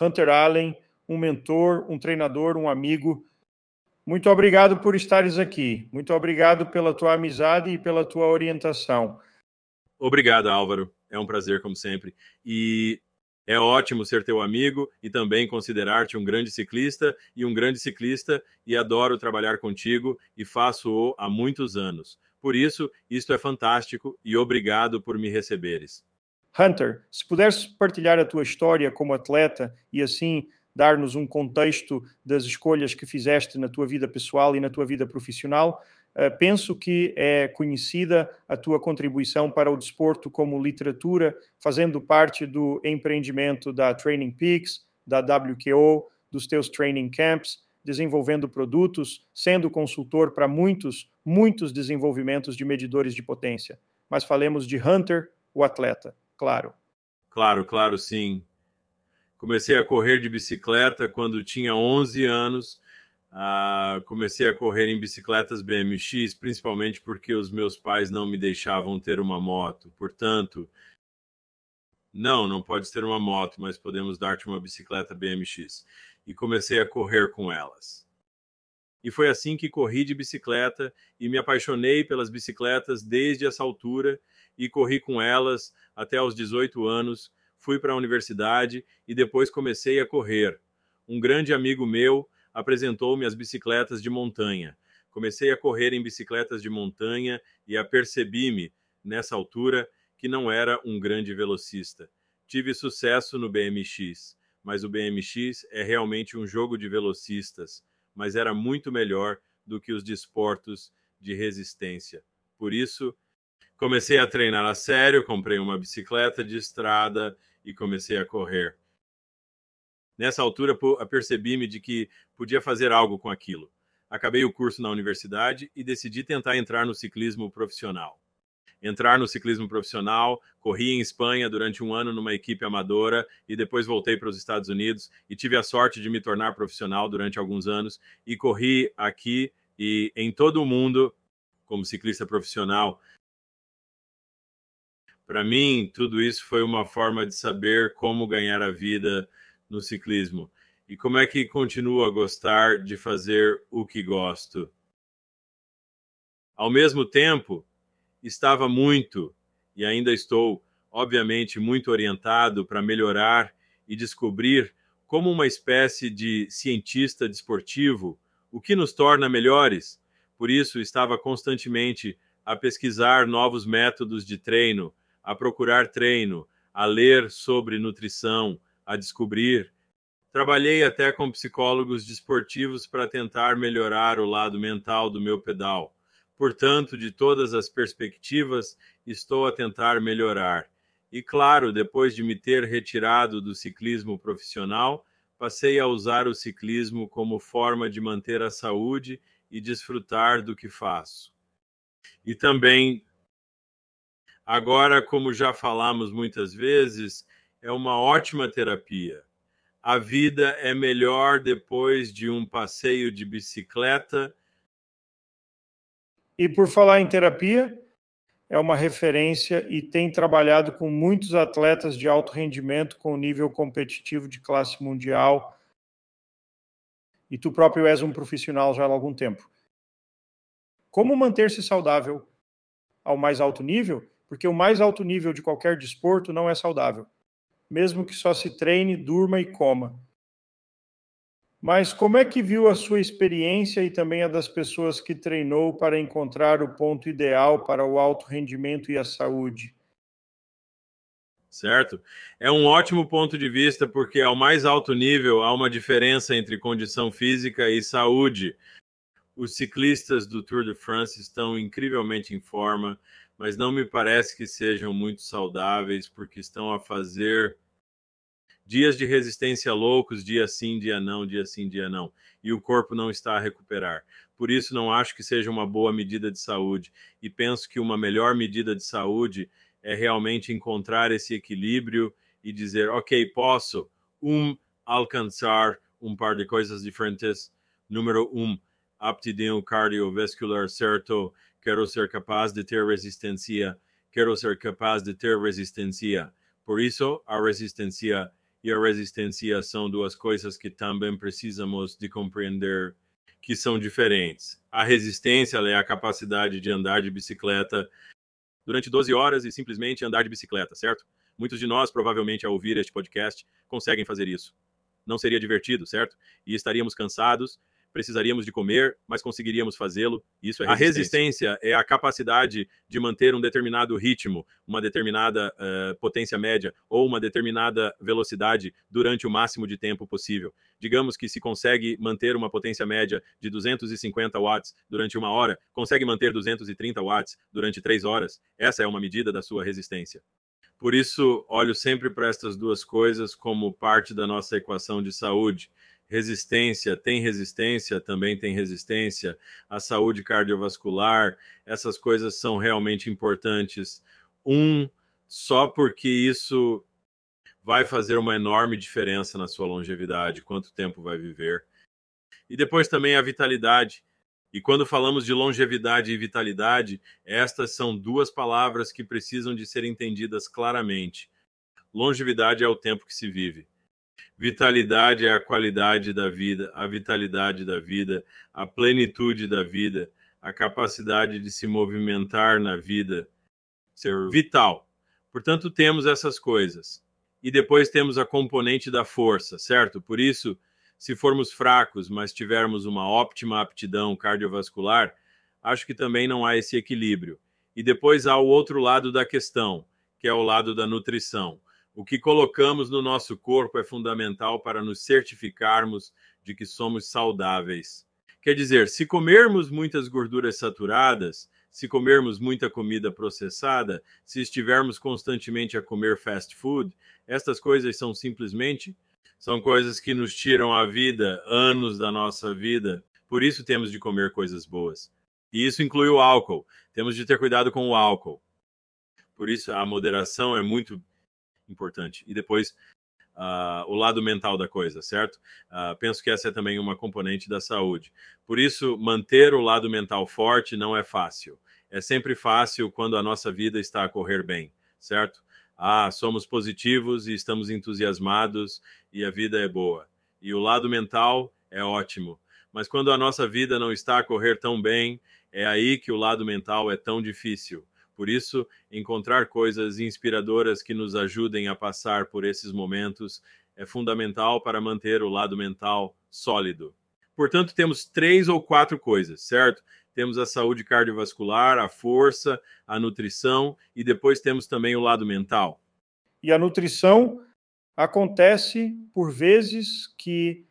Hunter Allen, um mentor, um treinador, um amigo. Muito obrigado por estares aqui. Muito obrigado pela tua amizade e pela tua orientação. Obrigado, Álvaro. É um prazer, como sempre. E é ótimo ser teu amigo e também considerar-te um grande ciclista e um grande ciclista e adoro trabalhar contigo e faço-o há muitos anos. Por isso, isto é fantástico e obrigado por me receberes. Hunter, se puderes partilhar a tua história como atleta e assim dar-nos um contexto das escolhas que fizeste na tua vida pessoal e na tua vida profissional, eh, penso que é conhecida a tua contribuição para o desporto como literatura, fazendo parte do empreendimento da Training Peaks, da WQO, dos teus training camps, desenvolvendo produtos, sendo consultor para muitos, muitos desenvolvimentos de medidores de potência. Mas falemos de Hunter, o atleta, claro. Claro, claro, sim. Comecei a correr de bicicleta quando tinha 11 anos Uh, comecei a correr em bicicletas BMX, principalmente porque os meus pais não me deixavam ter uma moto. Portanto, não, não pode ter uma moto, mas podemos dar-te uma bicicleta BMX. E comecei a correr com elas. E foi assim que corri de bicicleta e me apaixonei pelas bicicletas desde essa altura e corri com elas até os 18 anos. Fui para a universidade e depois comecei a correr. Um grande amigo meu apresentou-me as bicicletas de montanha. Comecei a correr em bicicletas de montanha e apercebi-me, nessa altura, que não era um grande velocista. Tive sucesso no BMX, mas o BMX é realmente um jogo de velocistas, mas era muito melhor do que os desportos de resistência. Por isso, comecei a treinar a sério, comprei uma bicicleta de estrada e comecei a correr. Nessa altura, apercebi-me de que podia fazer algo com aquilo. Acabei o curso na universidade e decidi tentar entrar no ciclismo profissional. Entrar no ciclismo profissional, corri em Espanha durante um ano numa equipe amadora e depois voltei para os Estados Unidos e tive a sorte de me tornar profissional durante alguns anos e corri aqui e em todo o mundo como ciclista profissional. Para mim, tudo isso foi uma forma de saber como ganhar a vida no ciclismo? E como é que continuo a gostar de fazer o que gosto? Ao mesmo tempo, estava muito e ainda estou, obviamente, muito orientado para melhorar e descobrir como uma espécie de cientista desportivo o que nos torna melhores. Por isso, estava constantemente a pesquisar novos métodos de treino, a procurar treino, a ler sobre nutrição, a descobrir. Trabalhei até com psicólogos desportivos para tentar melhorar o lado mental do meu pedal. Portanto, de todas as perspectivas, estou a tentar melhorar. E claro, depois de me ter retirado do ciclismo profissional, passei a usar o ciclismo como forma de manter a saúde e desfrutar do que faço. E também, agora, como já falamos muitas vezes, é uma ótima terapia. A vida é melhor depois de um passeio de bicicleta. E por falar em terapia, é uma referência e tem trabalhado com muitos atletas de alto rendimento com nível competitivo de classe mundial. E tu próprio és um profissional já há algum tempo. Como manter-se saudável ao mais alto nível? Porque o mais alto nível de qualquer desporto não é saudável mesmo que só se treine, durma e coma. Mas como é que viu a sua experiência e também a das pessoas que treinou para encontrar o ponto ideal para o alto rendimento e a saúde? Certo. É um ótimo ponto de vista, porque ao mais alto nível há uma diferença entre condição física e saúde. Os ciclistas do Tour de France estão incrivelmente em forma, mas não me parece que sejam muito saudáveis, porque estão a fazer dias de resistência loucos, dia sim, dia não, dia sim, dia não, e o corpo não está a recuperar. Por isso, não acho que seja uma boa medida de saúde, e penso que uma melhor medida de saúde é realmente encontrar esse equilíbrio e dizer, ok, posso, um, alcançar um par de coisas diferentes. Número um, aptidão cardiovascular certo, quero ser capaz de ter resistência, quero ser capaz de ter resistência. Por isso, a resistência e a resistência são duas coisas que também precisamos de compreender que são diferentes. A resistência é a capacidade de andar de bicicleta durante 12 horas e simplesmente andar de bicicleta, certo? Muitos de nós, provavelmente, ao ouvir este podcast, conseguem fazer isso. Não seria divertido, certo? E estaríamos cansados precisaríamos de comer, mas conseguiríamos fazê-lo. Isso é resistência. A resistência é a capacidade de manter um determinado ritmo, uma determinada uh, potência média ou uma determinada velocidade durante o máximo de tempo possível. Digamos que se consegue manter uma potência média de 250 watts durante uma hora, consegue manter 230 watts durante três horas. Essa é uma medida da sua resistência. Por isso, olho sempre para estas duas coisas como parte da nossa equação de saúde resistência, tem resistência, também tem resistência, a saúde cardiovascular, essas coisas são realmente importantes. Um, só porque isso vai fazer uma enorme diferença na sua longevidade, quanto tempo vai viver. E depois também a vitalidade. E quando falamos de longevidade e vitalidade, estas são duas palavras que precisam de ser entendidas claramente. Longevidade é o tempo que se vive. Vitalidade é a qualidade da vida, a vitalidade da vida, a plenitude da vida, a capacidade de se movimentar na vida, ser vital. Portanto, temos essas coisas. E depois temos a componente da força, certo? Por isso, se formos fracos, mas tivermos uma óptima aptidão cardiovascular, acho que também não há esse equilíbrio. E depois há o outro lado da questão, que é o lado da nutrição. O que colocamos no nosso corpo é fundamental para nos certificarmos de que somos saudáveis. Quer dizer, se comermos muitas gorduras saturadas, se comermos muita comida processada, se estivermos constantemente a comer fast food, estas coisas são simplesmente são coisas que nos tiram a vida, anos da nossa vida. Por isso temos de comer coisas boas. E isso inclui o álcool. Temos de ter cuidado com o álcool. Por isso a moderação é muito importante. E depois, uh, o lado mental da coisa, certo? Uh, penso que essa é também uma componente da saúde. Por isso, manter o lado mental forte não é fácil. É sempre fácil quando a nossa vida está a correr bem, certo? Ah, somos positivos e estamos entusiasmados e a vida é boa. E o lado mental é ótimo. Mas quando a nossa vida não está a correr tão bem, é aí que o lado mental é tão difícil. Por isso, encontrar coisas inspiradoras que nos ajudem a passar por esses momentos é fundamental para manter o lado mental sólido. Portanto, temos três ou quatro coisas, certo? Temos a saúde cardiovascular, a força, a nutrição e depois temos também o lado mental. E a nutrição acontece por vezes que,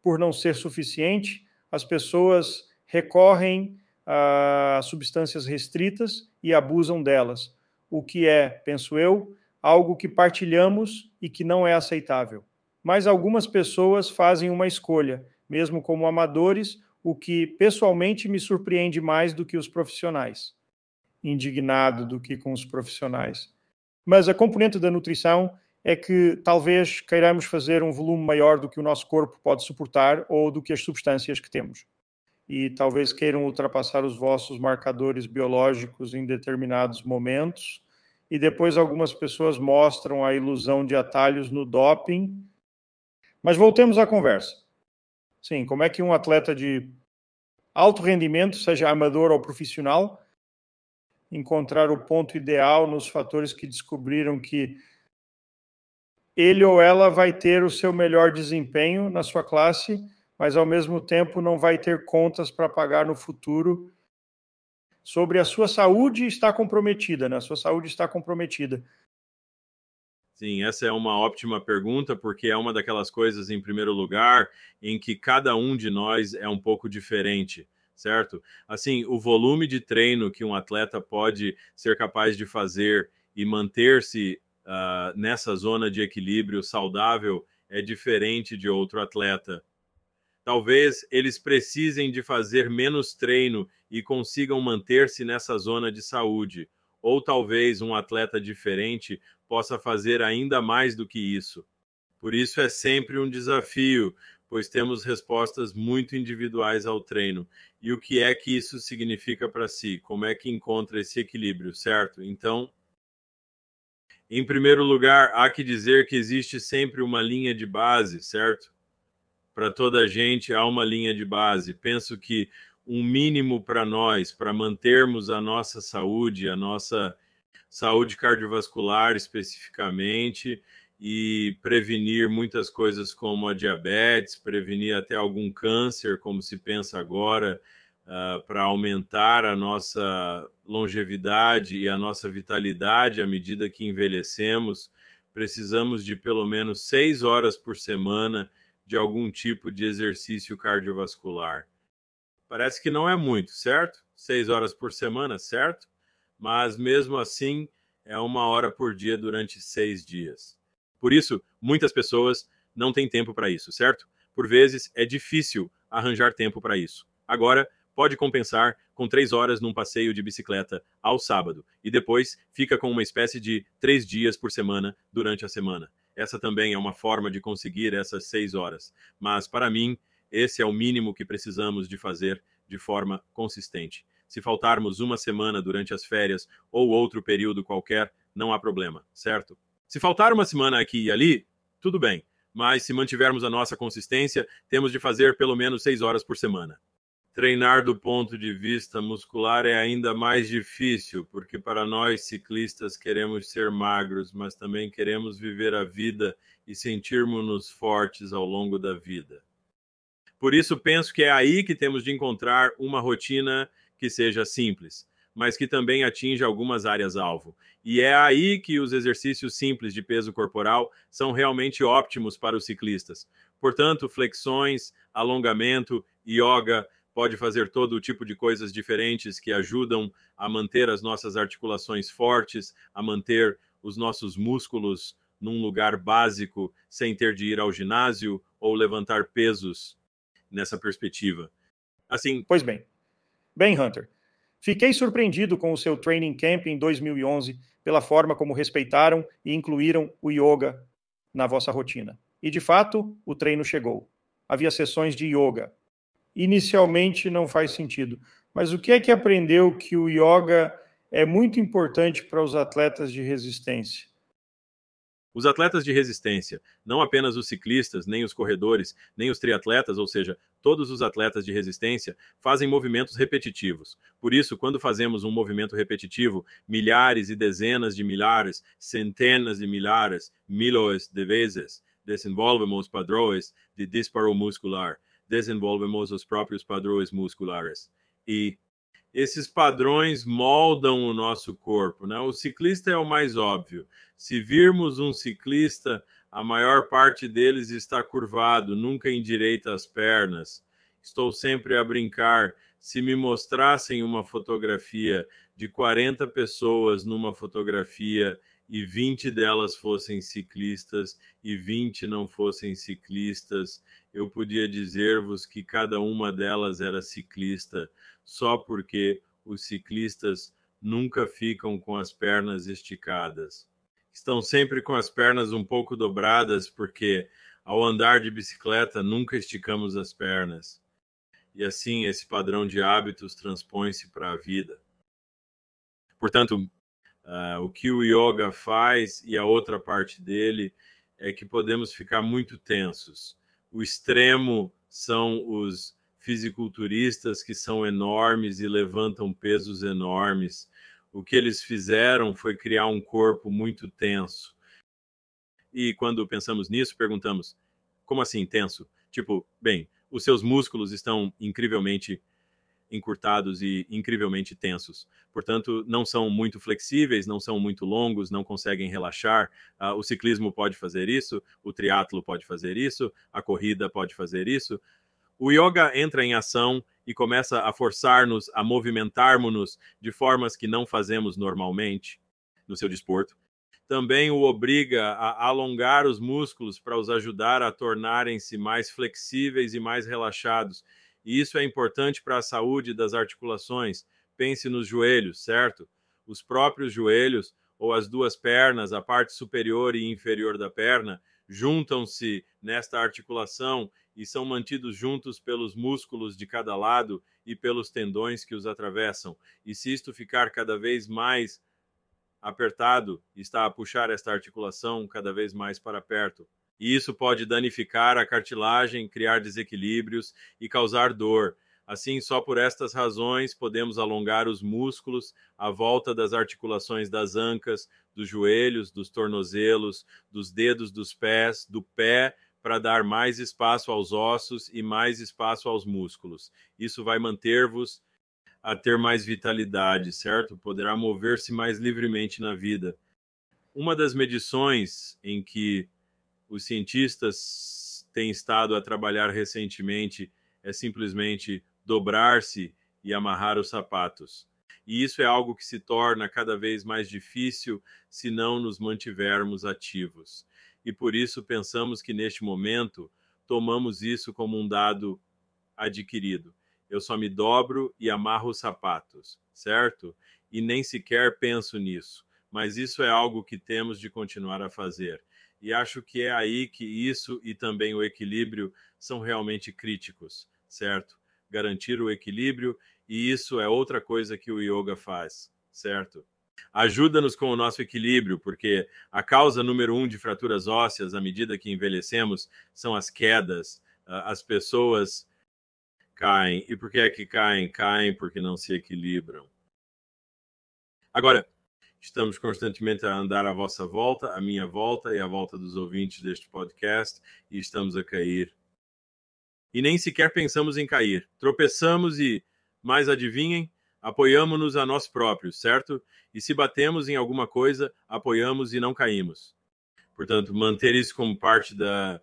por não ser suficiente, as pessoas recorrem a substâncias restritas e abusam delas, o que é, penso eu, algo que partilhamos e que não é aceitável. Mas algumas pessoas fazem uma escolha, mesmo como amadores, o que pessoalmente me surpreende mais do que os profissionais. Indignado do que com os profissionais. Mas a componente da nutrição é que talvez queiramos fazer um volume maior do que o nosso corpo pode suportar ou do que as substâncias que temos e talvez queiram ultrapassar os vossos marcadores biológicos em determinados momentos. E depois algumas pessoas mostram a ilusão de atalhos no doping. Mas voltemos à conversa. Sim, como é que um atleta de alto rendimento, seja amador ou profissional, encontrar o ponto ideal nos fatores que descobriram que ele ou ela vai ter o seu melhor desempenho na sua classe mas ao mesmo tempo não vai ter contas para pagar no futuro sobre a sua saúde está comprometida, né? A sua saúde está comprometida. Sim, essa é uma ótima pergunta, porque é uma daquelas coisas, em primeiro lugar, em que cada um de nós é um pouco diferente, certo? Assim, o volume de treino que um atleta pode ser capaz de fazer e manter-se uh, nessa zona de equilíbrio saudável é diferente de outro atleta. Talvez eles precisem de fazer menos treino e consigam manter-se nessa zona de saúde. Ou talvez um atleta diferente possa fazer ainda mais do que isso. Por isso é sempre um desafio, pois temos respostas muito individuais ao treino. E o que é que isso significa para si? Como é que encontra esse equilíbrio, certo? Então, Em primeiro lugar, há que dizer que existe sempre uma linha de base, certo? Para toda a gente há uma linha de base. Penso que um mínimo para nós, para mantermos a nossa saúde, a nossa saúde cardiovascular especificamente, e prevenir muitas coisas como a diabetes, prevenir até algum câncer, como se pensa agora, uh, para aumentar a nossa longevidade e a nossa vitalidade à medida que envelhecemos, precisamos de pelo menos seis horas por semana de algum tipo de exercício cardiovascular. Parece que não é muito, certo? Seis horas por semana, certo? Mas mesmo assim, é uma hora por dia durante seis dias. Por isso, muitas pessoas não têm tempo para isso, certo? Por vezes é difícil arranjar tempo para isso. Agora, pode compensar com três horas num passeio de bicicleta ao sábado e depois fica com uma espécie de três dias por semana durante a semana. Essa também é uma forma de conseguir essas seis horas. Mas, para mim, esse é o mínimo que precisamos de fazer de forma consistente. Se faltarmos uma semana durante as férias ou outro período qualquer, não há problema, certo? Se faltar uma semana aqui e ali, tudo bem, mas se mantivermos a nossa consistência, temos de fazer pelo menos seis horas por semana. Treinar do ponto de vista muscular é ainda mais difícil, porque para nós ciclistas queremos ser magros, mas também queremos viver a vida e sentirmos-nos fortes ao longo da vida. Por isso, penso que é aí que temos de encontrar uma rotina que seja simples mas que também atinge algumas áreas-alvo. E é aí que os exercícios simples de peso corporal são realmente óptimos para os ciclistas. Portanto, flexões, alongamento, yoga, pode fazer todo o tipo de coisas diferentes que ajudam a manter as nossas articulações fortes, a manter os nossos músculos num lugar básico, sem ter de ir ao ginásio ou levantar pesos nessa perspectiva. Assim. Pois bem. Bem, Hunter, Fiquei surpreendido com o seu training camp em 2011 pela forma como respeitaram e incluíram o yoga na vossa rotina. E de fato, o treino chegou. Havia sessões de yoga. Inicialmente não faz sentido, mas o que é que aprendeu que o yoga é muito importante para os atletas de resistência? Os atletas de resistência, não apenas os ciclistas, nem os corredores, nem os triatletas, ou seja, todos os atletas de resistência, fazem movimentos repetitivos. Por isso, quando fazemos um movimento repetitivo, milhares e dezenas de milhares, centenas de milhares, milhões de vezes, desenvolvemos padrões de disparo muscular, desenvolvemos os próprios padrões musculares. E esses padrões moldam o nosso corpo. Né? O ciclista é o mais óbvio. Se virmos um ciclista, a maior parte deles está curvado, nunca endireita as pernas. Estou sempre a brincar. Se me mostrassem uma fotografia de 40 pessoas numa fotografia e 20 delas fossem ciclistas e 20 não fossem ciclistas, eu podia dizer-vos que cada uma delas era ciclista, só porque os ciclistas nunca ficam com as pernas esticadas. Estão sempre com as pernas um pouco dobradas, porque ao andar de bicicleta nunca esticamos as pernas. E assim esse padrão de hábitos transpõe-se para a vida. Portanto, Uh, o que o yoga faz e a outra parte dele é que podemos ficar muito tensos. O extremo são os fisiculturistas que são enormes e levantam pesos enormes. O que eles fizeram foi criar um corpo muito tenso. E quando pensamos nisso, perguntamos: como assim tenso? Tipo, bem, os seus músculos estão incrivelmente encurtados e incrivelmente tensos. Portanto, não são muito flexíveis, não são muito longos, não conseguem relaxar. Uh, o ciclismo pode fazer isso, o triatlo pode fazer isso, a corrida pode fazer isso. O yoga entra em ação e começa a forçar-nos a movimentarmos-nos de formas que não fazemos normalmente no seu desporto. Também o obriga a alongar os músculos para os ajudar a tornarem-se mais flexíveis e mais relaxados e isso é importante para a saúde das articulações. Pense nos joelhos, certo? Os próprios joelhos ou as duas pernas, a parte superior e inferior da perna, juntam-se nesta articulação e são mantidos juntos pelos músculos de cada lado e pelos tendões que os atravessam. E se isto ficar cada vez mais apertado está a puxar esta articulação cada vez mais para perto. E isso pode danificar a cartilagem, criar desequilíbrios e causar dor. Assim, só por estas razões podemos alongar os músculos à volta das articulações das ancas, dos joelhos, dos tornozelos, dos dedos dos pés, do pé, para dar mais espaço aos ossos e mais espaço aos músculos. Isso vai manter-vos a ter mais vitalidade, certo? Poderá mover-se mais livremente na vida. Uma das medições em que os cientistas têm estado a trabalhar recentemente é simplesmente dobrar-se e amarrar os sapatos. E isso é algo que se torna cada vez mais difícil se não nos mantivermos ativos. E por isso pensamos que neste momento tomamos isso como um dado adquirido eu só me dobro e amarro os sapatos, certo? E nem sequer penso nisso. Mas isso é algo que temos de continuar a fazer. E acho que é aí que isso e também o equilíbrio são realmente críticos, certo? Garantir o equilíbrio, e isso é outra coisa que o yoga faz, certo? Ajuda-nos com o nosso equilíbrio, porque a causa número um de fraturas ósseas à medida que envelhecemos são as quedas. As pessoas caem. E por que é que caem? Caem porque não se equilibram. Agora, estamos constantemente a andar à vossa volta, à minha volta e à volta dos ouvintes deste podcast, e estamos a cair. E nem sequer pensamos em cair. Tropeçamos e, mais adivinhem, apoiamos-nos a nós próprios, certo? E se batemos em alguma coisa, apoiamos e não caímos. Portanto, manter isso como parte da,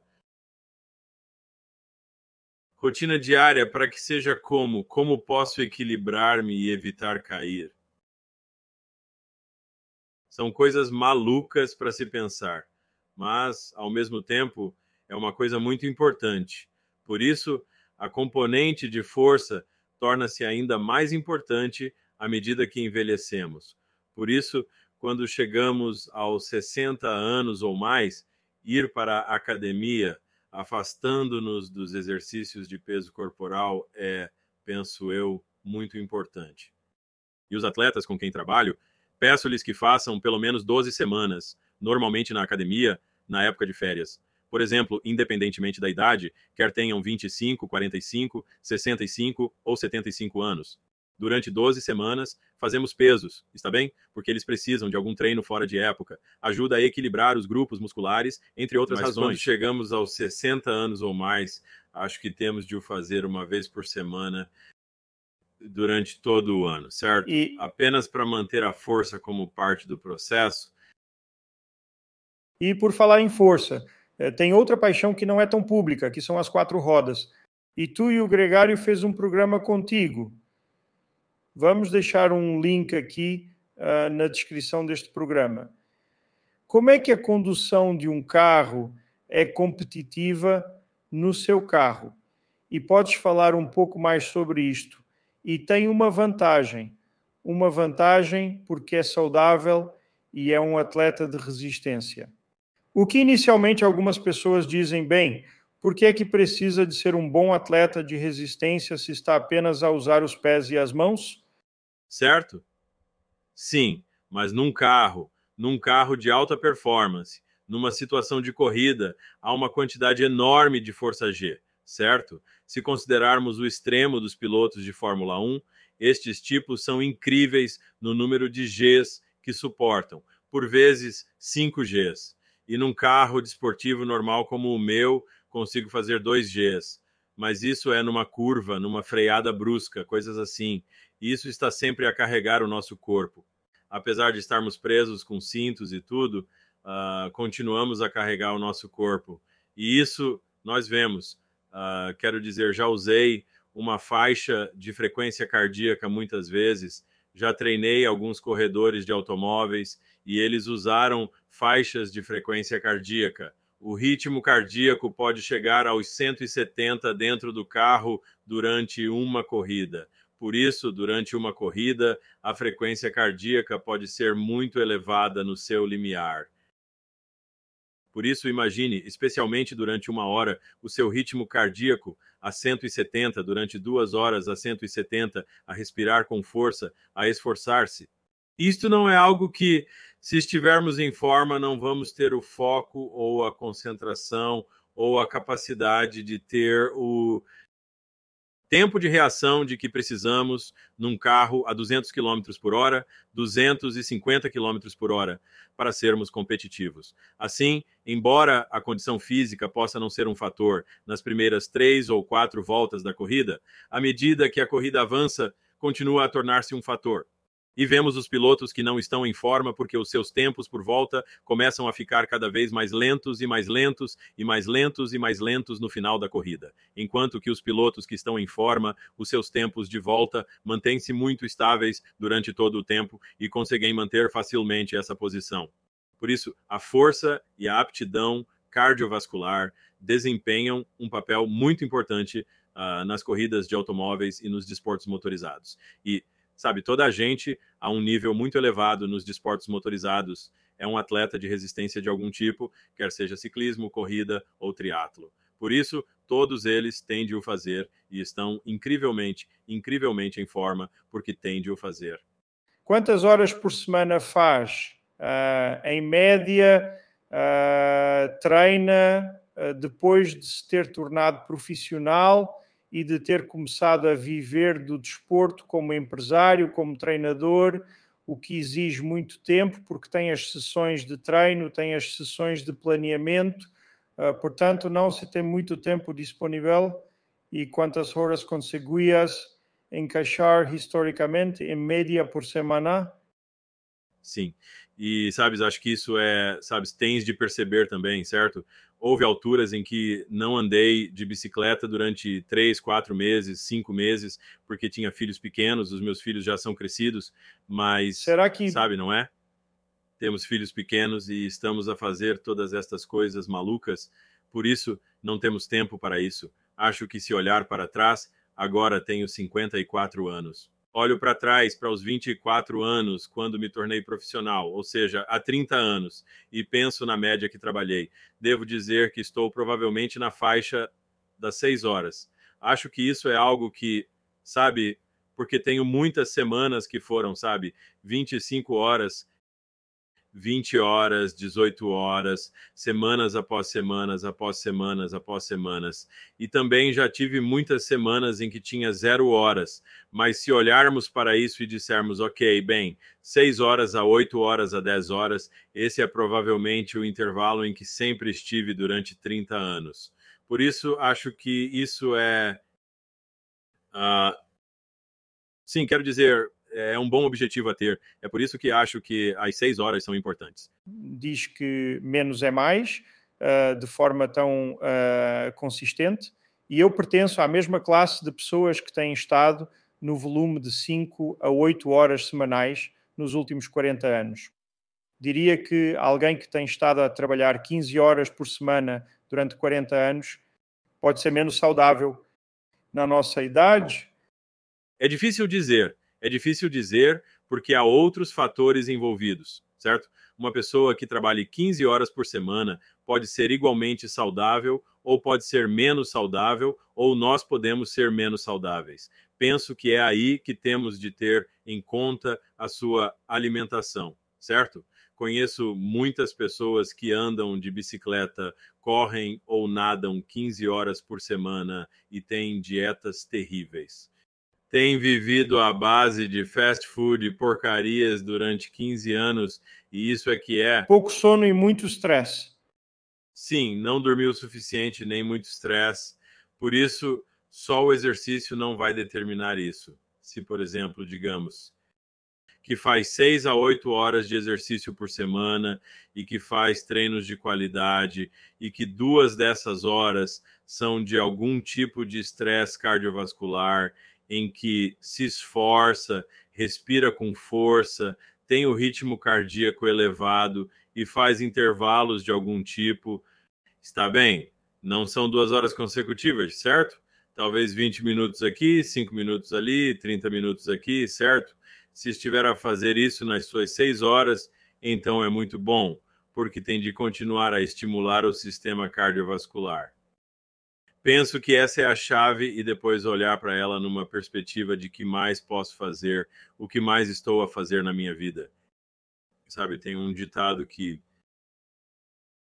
Rotina diária para que seja como? Como posso equilibrar-me e evitar cair? São coisas malucas para se pensar, mas, ao mesmo tempo, é uma coisa muito importante. Por isso, a componente de força torna-se ainda mais importante à medida que envelhecemos. Por isso, quando chegamos aos 60 anos ou mais, ir para a academia, afastando-nos dos exercícios de peso corporal é, penso eu, muito importante. E os atletas com quem trabalho, peço-lhes que façam pelo menos 12 semanas, normalmente na academia, na época de férias. Por exemplo, independentemente da idade, quer tenham 25, 45, 65 ou 75 anos. Durante 12 semanas, fazemos pesos, está bem? Porque eles precisam de algum treino fora de época. Ajuda a equilibrar os grupos musculares, entre outras Mas razões. Quando chegamos aos 60 anos ou mais, acho que temos de o fazer uma vez por semana durante todo o ano, certo? E... Apenas para manter a força como parte do processo. E por falar em força, eh, tem outra paixão que não é tão pública, que são as quatro rodas. E tu e o Gregário fez um programa contigo, Vamos deixar um link aqui uh, na descrição deste programa. Como é que a condução de um carro é competitiva no seu carro? E podes falar um pouco mais sobre isto. E tem uma vantagem. Uma vantagem porque é saudável e é um atleta de resistência. O que inicialmente algumas pessoas dizem, bem, por que é que precisa de ser um bom atleta de resistência se está apenas a usar os pés e as mãos? certo? Sim, mas num carro, num carro de alta performance, numa situação de corrida, há uma quantidade enorme de força G, certo? Se considerarmos o extremo dos pilotos de Fórmula 1, estes tipos são incríveis no número de Gs que suportam, por vezes 5 Gs. E num carro desportivo normal como o meu, consigo fazer 2 Gs. Mas isso é numa curva, numa freada brusca, coisas assim isso está sempre a carregar o nosso corpo. Apesar de estarmos presos com cintos e tudo, uh, continuamos a carregar o nosso corpo. E isso nós vemos. Uh, quero dizer, já usei uma faixa de frequência cardíaca muitas vezes, já treinei alguns corredores de automóveis e eles usaram faixas de frequência cardíaca. O ritmo cardíaco pode chegar aos 170 dentro do carro durante uma corrida. Por isso, durante uma corrida, a frequência cardíaca pode ser muito elevada no seu limiar. Por isso, imagine, especialmente durante uma hora, o seu ritmo cardíaco a 170, durante duas horas a 170, a respirar com força, a esforçar-se. Isto não é algo que, se estivermos em forma, não vamos ter o foco ou a concentração ou a capacidade de ter o tempo de reação de que precisamos num carro a 200 km por hora, 250 km por hora, para sermos competitivos. Assim, embora a condição física possa não ser um fator nas primeiras três ou quatro voltas da corrida, à medida que a corrida avança, continua a tornar-se um fator e vemos os pilotos que não estão em forma porque os seus tempos por volta começam a ficar cada vez mais lentos e mais lentos e mais lentos e mais lentos no final da corrida, enquanto que os pilotos que estão em forma, os seus tempos de volta mantêm-se muito estáveis durante todo o tempo e conseguem manter facilmente essa posição. Por isso, a força e a aptidão cardiovascular desempenham um papel muito importante uh, nas corridas de automóveis e nos desportos motorizados. E sabe? Toda a gente a um nível muito elevado nos desportos motorizados é um atleta de resistência de algum tipo, quer seja ciclismo, corrida ou triatlo. Por isso, todos eles têm de o fazer e estão incrivelmente, incrivelmente em forma porque têm de o fazer. Quantas horas por semana faz? Uh, em média, uh, treina uh, depois de se ter tornado profissional e de ter começado a viver do desporto como empresário, como treinador, o que exige muito tempo, porque tem as sessões de treino, tem as sessões de planeamento, uh, portanto, não se tem muito tempo disponível. E quantas horas conseguias encaixar historicamente, em média por semana? Sim, e sabes, acho que isso é, sabes, tens de perceber também, certo? houve alturas em que não andei de bicicleta durante três, quatro meses, cinco meses, porque tinha filhos pequenos, os meus filhos já são crescidos, mas será que sabe, não é? Temos filhos pequenos e estamos a fazer todas estas coisas malucas, por isso não temos tempo para isso. Acho que se olhar para trás, agora tenho 54 anos olho para trás, para os 24 anos, quando me tornei profissional, ou seja, há 30 anos, e penso na média que trabalhei, devo dizer que estou provavelmente na faixa das 6 horas. Acho que isso é algo que, sabe, porque tenho muitas semanas que foram, sabe, 25 horas 20 horas, 18 horas, semanas após semanas, após semanas, após semanas. E também já tive muitas semanas em que tinha zero horas. Mas se olharmos para isso e dissermos, ok, bem, 6 horas a 8 horas a 10 horas, esse é provavelmente o intervalo em que sempre estive durante 30 anos. Por isso, acho que isso é. Uh, sim, quero dizer, é um bom objetivo a ter. É por isso que acho que as seis horas são importantes. Diz que menos é mais, uh, de forma tão uh, consistente, e eu pertenço à mesma classe de pessoas que têm estado no volume de 5 a 8 horas semanais nos últimos 40 anos. Diria que alguém que tem estado a trabalhar 15 horas por semana durante 40 anos pode ser menos saudável na nossa idade. É difícil dizer, é difícil dizer porque há outros fatores envolvidos, certo? Uma pessoa que trabalhe 15 horas por semana pode ser igualmente saudável ou pode ser menos saudável, ou nós podemos ser menos saudáveis. Penso que é aí que temos de ter em conta a sua alimentação, certo? Conheço muitas pessoas que andam de bicicleta, correm ou nadam 15 horas por semana e têm dietas terríveis tem vivido à base de fast food e porcarias durante 15 anos, e isso é que é. Pouco sono e muito estresse. Sim, não dormiu o suficiente, nem muito estresse. Por isso, só o exercício não vai determinar isso. Se, por exemplo, digamos, que faz seis a oito horas de exercício por semana e que faz treinos de qualidade e que duas dessas horas são de algum tipo de estresse cardiovascular em que se esforça, respira com força, tem o ritmo cardíaco elevado e faz intervalos de algum tipo, está bem? Não são duas horas consecutivas, certo? Talvez 20 minutos aqui, 5 minutos ali, 30 minutos aqui, certo? Se estiver a fazer isso nas suas 6 horas, então é muito bom, porque tem de continuar a estimular o sistema cardiovascular. Penso que essa é a chave e depois olhar para ela numa perspectiva de que mais posso fazer, o que mais estou a fazer na minha vida. Sabe, tem um ditado que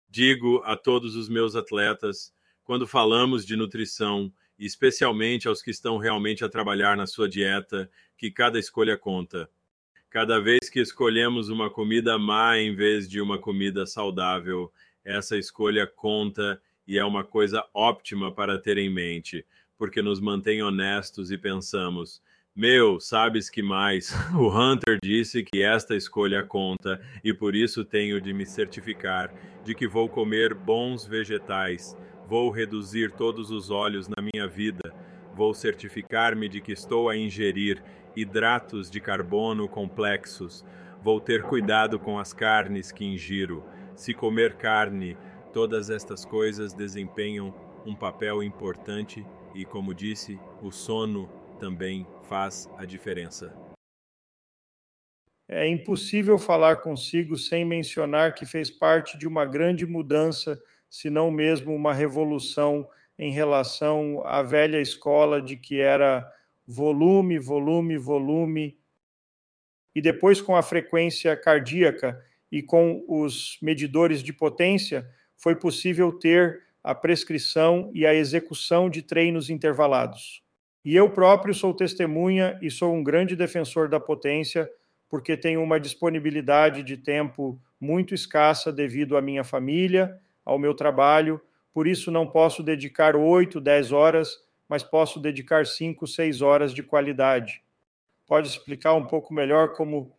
digo a todos os meus atletas quando falamos de nutrição, especialmente aos que estão realmente a trabalhar na sua dieta, que cada escolha conta. Cada vez que escolhemos uma comida má em vez de uma comida saudável, essa escolha conta e é uma coisa óptima para ter em mente, porque nos mantém honestos e pensamos: meu, sabes que mais? O Hunter disse que esta escolha conta e por isso tenho de me certificar de que vou comer bons vegetais, vou reduzir todos os óleos na minha vida, vou certificar-me de que estou a ingerir hidratos de carbono complexos, vou ter cuidado com as carnes que ingiro. Se comer carne, Todas estas coisas desempenham um papel importante e, como disse, o sono também faz a diferença. É impossível falar consigo sem mencionar que fez parte de uma grande mudança, se não mesmo uma revolução em relação à velha escola de que era volume, volume, volume, e depois com a frequência cardíaca e com os medidores de potência, foi possível ter a prescrição e a execução de treinos intervalados. E eu próprio sou testemunha e sou um grande defensor da potência, porque tenho uma disponibilidade de tempo muito escassa devido à minha família, ao meu trabalho, por isso não posso dedicar 8, 10 horas, mas posso dedicar 5, 6 horas de qualidade. Pode explicar um pouco melhor como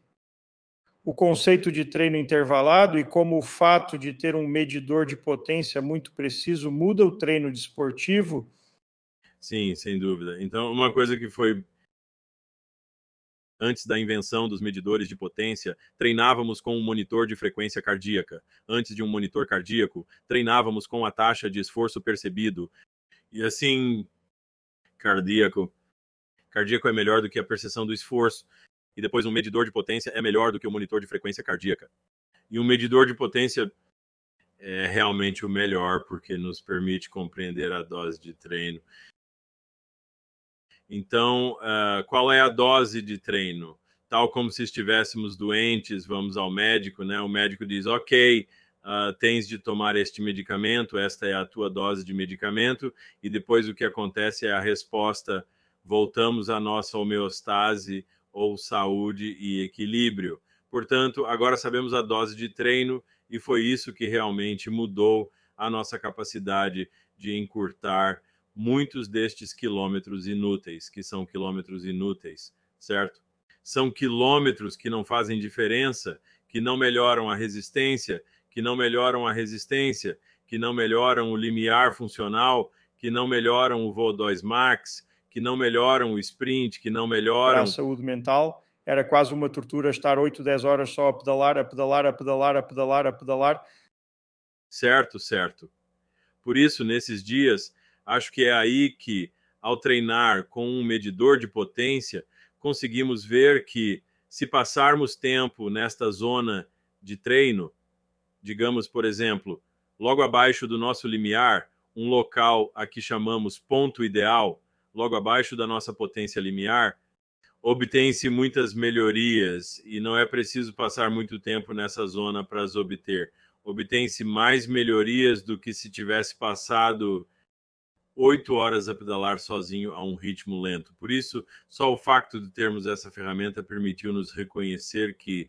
o conceito de treino intervalado e como o fato de ter um medidor de potência muito preciso muda o treino desportivo? Sim, sem dúvida. Então, uma coisa que foi antes da invenção dos medidores de potência, treinávamos com um monitor de frequência cardíaca. Antes de um monitor cardíaco, treinávamos com a taxa de esforço percebido. E assim, cardíaco. Cardíaco é melhor do que a percepção do esforço e depois um medidor de potência é melhor do que um monitor de frequência cardíaca. E um medidor de potência é realmente o melhor porque nos permite compreender a dose de treino. Então, uh, qual é a dose de treino? Tal como se estivéssemos doentes, vamos ao médico, né? O médico diz: ok, uh, tens de tomar este medicamento, esta é a tua dose de medicamento, e depois o que acontece é a resposta: voltamos à nossa homeostase, ou saúde e equilíbrio. Portanto, agora sabemos a dose de treino e foi isso que realmente mudou a nossa capacidade de encurtar muitos destes quilômetros inúteis, que são quilômetros inúteis, certo? São quilômetros que não fazem diferença, que não melhoram a resistência, que não melhoram a resistência, que não melhoram o limiar funcional, que não melhoram o VO2 max, que não melhoram o sprint, que não melhoram. a saúde mental. Era quase uma tortura estar 8, 10 horas só a pedalar, a pedalar, a pedalar, a pedalar, a pedalar. Certo, certo. Por isso, nesses dias, acho que é aí que, ao treinar com um medidor de potência, conseguimos ver que, se passarmos tempo nesta zona de treino, digamos, por exemplo, logo abaixo do nosso limiar, um local a que chamamos ponto ideal, logo abaixo da nossa potência limiar, obtém-se muitas melhorias e não é preciso passar muito tempo nessa zona para as obter. Obtém-se mais melhorias do que se tivesse passado oito horas a pedalar sozinho a um ritmo lento. Por isso, só o facto de termos essa ferramenta permitiu-nos reconhecer que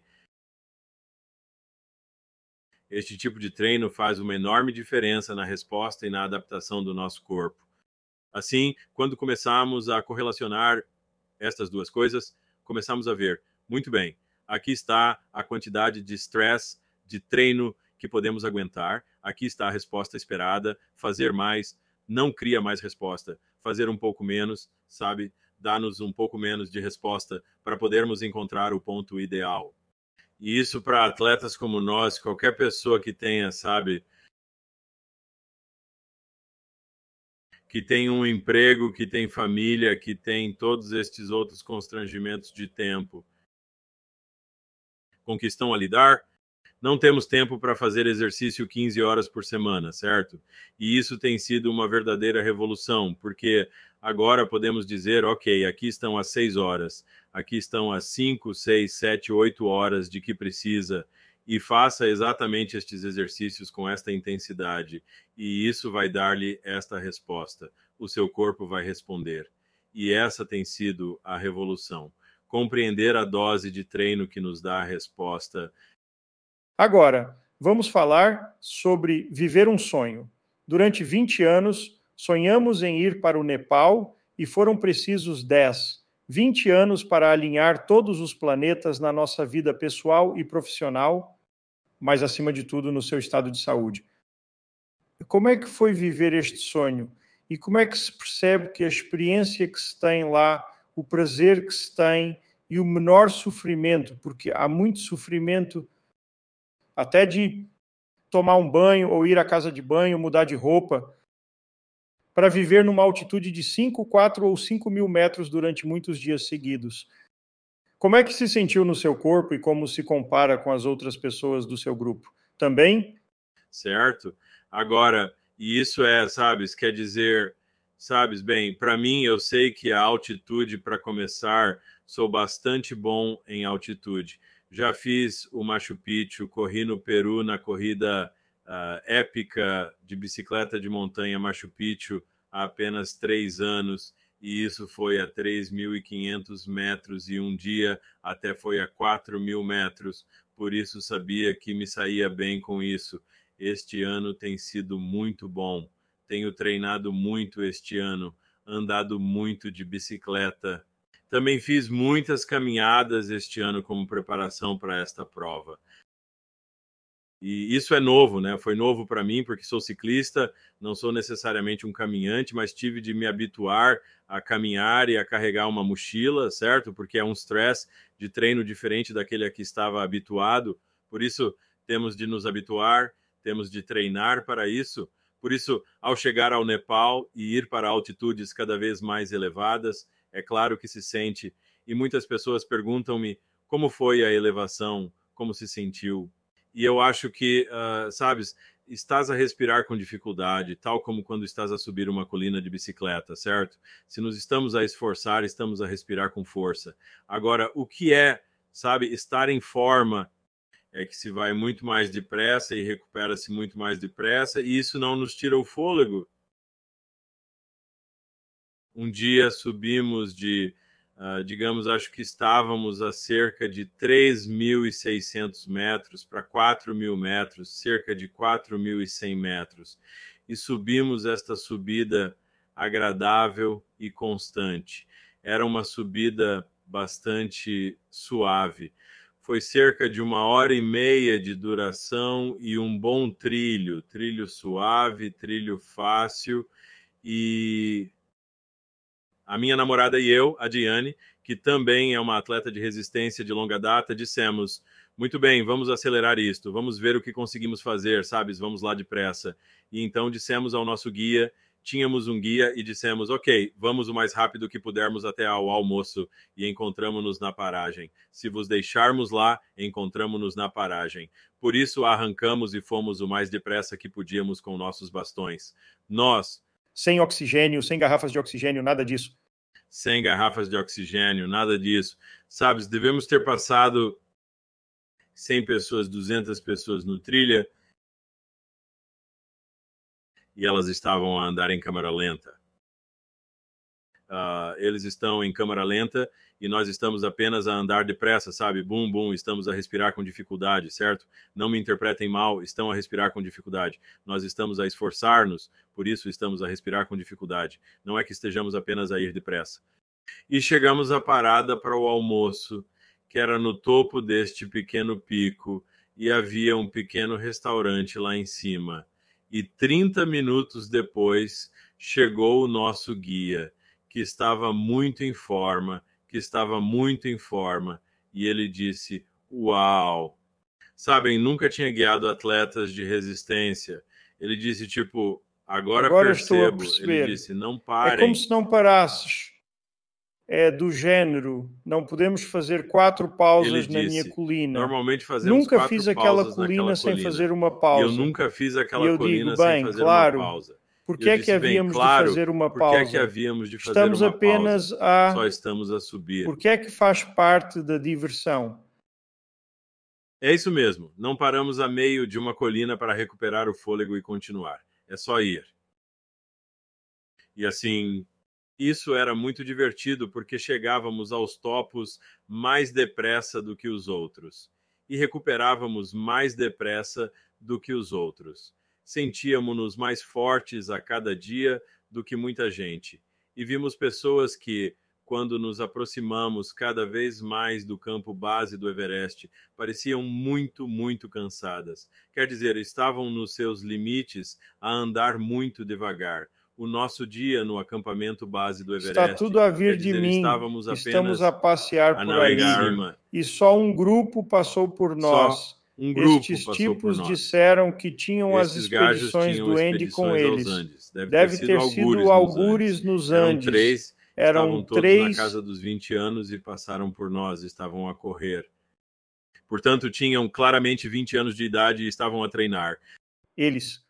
este tipo de treino faz uma enorme diferença na resposta e na adaptação do nosso corpo. Assim, quando começamos a correlacionar estas duas coisas, começamos a ver, muito bem, aqui está a quantidade de stress, de treino que podemos aguentar, aqui está a resposta esperada, fazer mais não cria mais resposta, fazer um pouco menos, sabe, dá-nos um pouco menos de resposta para podermos encontrar o ponto ideal. E isso para atletas como nós, qualquer pessoa que tenha, sabe, que tem um emprego, que tem família, que tem todos estes outros constrangimentos de tempo com que estão a lidar, não temos tempo para fazer exercício 15 horas por semana, certo? E isso tem sido uma verdadeira revolução, porque agora podemos dizer, ok, aqui estão as 6 horas, aqui estão as 5, 6, 7, 8 horas de que precisa e faça exatamente estes exercícios com esta intensidade, e isso vai dar-lhe esta resposta. O seu corpo vai responder. E essa tem sido a revolução. Compreender a dose de treino que nos dá a resposta. Agora, vamos falar sobre viver um sonho. Durante 20 anos, sonhamos em ir para o Nepal e foram precisos 10, 20 anos para alinhar todos os planetas na nossa vida pessoal e profissional, mas acima de tudo no seu estado de saúde. Como é que foi viver este sonho? E como é que se percebe que a experiência que se tem lá, o prazer que se tem e o menor sofrimento, porque há muito sofrimento até de tomar um banho ou ir à casa de banho, mudar de roupa, para viver numa altitude de 5, 4 ou 5 mil metros durante muitos dias seguidos. Como é que se sentiu no seu corpo e como se compara com as outras pessoas do seu grupo? Também? Certo. Agora, isso é, sabes, quer dizer, sabes, bem, para mim eu sei que a altitude, para começar, sou bastante bom em altitude. Já fiz o Machu Picchu, corri no Peru na corrida uh, épica de bicicleta de montanha Machu Picchu há apenas três anos, e isso foi a 3.500 metros, e um dia até foi a 4.000 metros, por isso sabia que me saía bem com isso. Este ano tem sido muito bom. Tenho treinado muito este ano, andado muito de bicicleta. Também fiz muitas caminhadas este ano como preparação para esta prova. E isso é novo, né? Foi novo para mim, porque sou ciclista, não sou necessariamente um caminhante, mas tive de me habituar a caminhar e a carregar uma mochila, certo? Porque é um stress de treino diferente daquele a que estava habituado. Por isso, temos de nos habituar, temos de treinar para isso. Por isso, ao chegar ao Nepal e ir para altitudes cada vez mais elevadas, é claro que se sente. E muitas pessoas perguntam-me como foi a elevação, como se sentiu e eu acho que, uh, sabes, estás a respirar com dificuldade, tal como quando estás a subir uma colina de bicicleta, certo? Se nos estamos a esforçar, estamos a respirar com força. Agora, o que é, sabe, estar em forma é que se vai muito mais depressa e recupera-se muito mais depressa, e isso não nos tira o fôlego. Um dia subimos de Uh, digamos, acho que estávamos a cerca de 3.600 metros para 4.000 metros, cerca de 4.100 metros, e subimos esta subida agradável e constante. Era uma subida bastante suave. Foi cerca de uma hora e meia de duração e um bom trilho, trilho suave, trilho fácil e a minha namorada e eu, a Diane, que também é uma atleta de resistência de longa data, dissemos: muito bem, vamos acelerar isto, vamos ver o que conseguimos fazer, sabes? Vamos lá depressa. E então dissemos ao nosso guia, tínhamos um guia e dissemos: ok, vamos o mais rápido que pudermos até ao almoço e encontramos-nos na paragem. Se vos deixarmos lá, encontramos-nos na paragem. Por isso arrancamos e fomos o mais depressa que podíamos com nossos bastões. Nós, sem oxigênio, sem garrafas de oxigênio, nada disso. Sem garrafas de oxigênio, nada disso. Sabes, devemos ter passado 100 pessoas, 200 pessoas no trilha e elas estavam a andar em câmera lenta. Uh, eles estão em câmera lenta e nós estamos apenas a andar depressa, sabe? Bum, bum, estamos a respirar com dificuldade, certo? Não me interpretem mal, estão a respirar com dificuldade. Nós estamos a esforçar-nos, por isso estamos a respirar com dificuldade. Não é que estejamos apenas a ir depressa. E chegamos à parada para o almoço, que era no topo deste pequeno pico, e havia um pequeno restaurante lá em cima. E 30 minutos depois chegou o nosso guia, que estava muito em forma que estava muito em forma, e ele disse: Uau! Sabem, nunca tinha guiado atletas de resistência. Ele disse, tipo, agora, agora percebo. Ele disse, não parem. É como se não parasses. é do gênero, não podemos fazer quatro pausas Ele na disse, minha colina. Normalmente fazemos Nunca fiz aquela colina naquela sem colina. fazer uma E pausa. Eu nunca fiz aquela eu colina digo, sem bem, fazer claro, uma pausa. Por Eu que é que havíamos claro, de fazer uma Por que é que pausa? havíamos de fazer Estamos uma apenas pausa? a. Só estamos a subir. Por que é que faz parte da diversão? É isso mesmo. Não paramos a meio de uma colina para recuperar o fôlego e continuar. É só ir. E assim, isso era muito divertido porque chegávamos aos topos mais depressa do que os outros e recuperávamos mais depressa do que os outros. Sentíamos-nos mais fortes a cada dia do que muita gente e vimos pessoas que, quando nos aproximamos cada vez mais do campo base do Everest, pareciam muito, muito cansadas. Quer dizer, estavam nos seus limites a andar muito devagar. O nosso dia no acampamento base do Everest. Está tudo a vir quer de dizer, mim. Estávamos apenas Estamos a passear a por aí. E só um grupo passou por nós. Um grupo Estes tipos disseram que tinham as Esses gajos expedições tinham do Andy com eles. Andes. Deve, Deve ter algures sido nos algures Andes. nos Eram Andes. três, Eram estavam todos três. na casa dos 20 anos e passaram por nós, estavam a correr. Portanto, tinham claramente 20 anos de idade e estavam a treinar. Eles.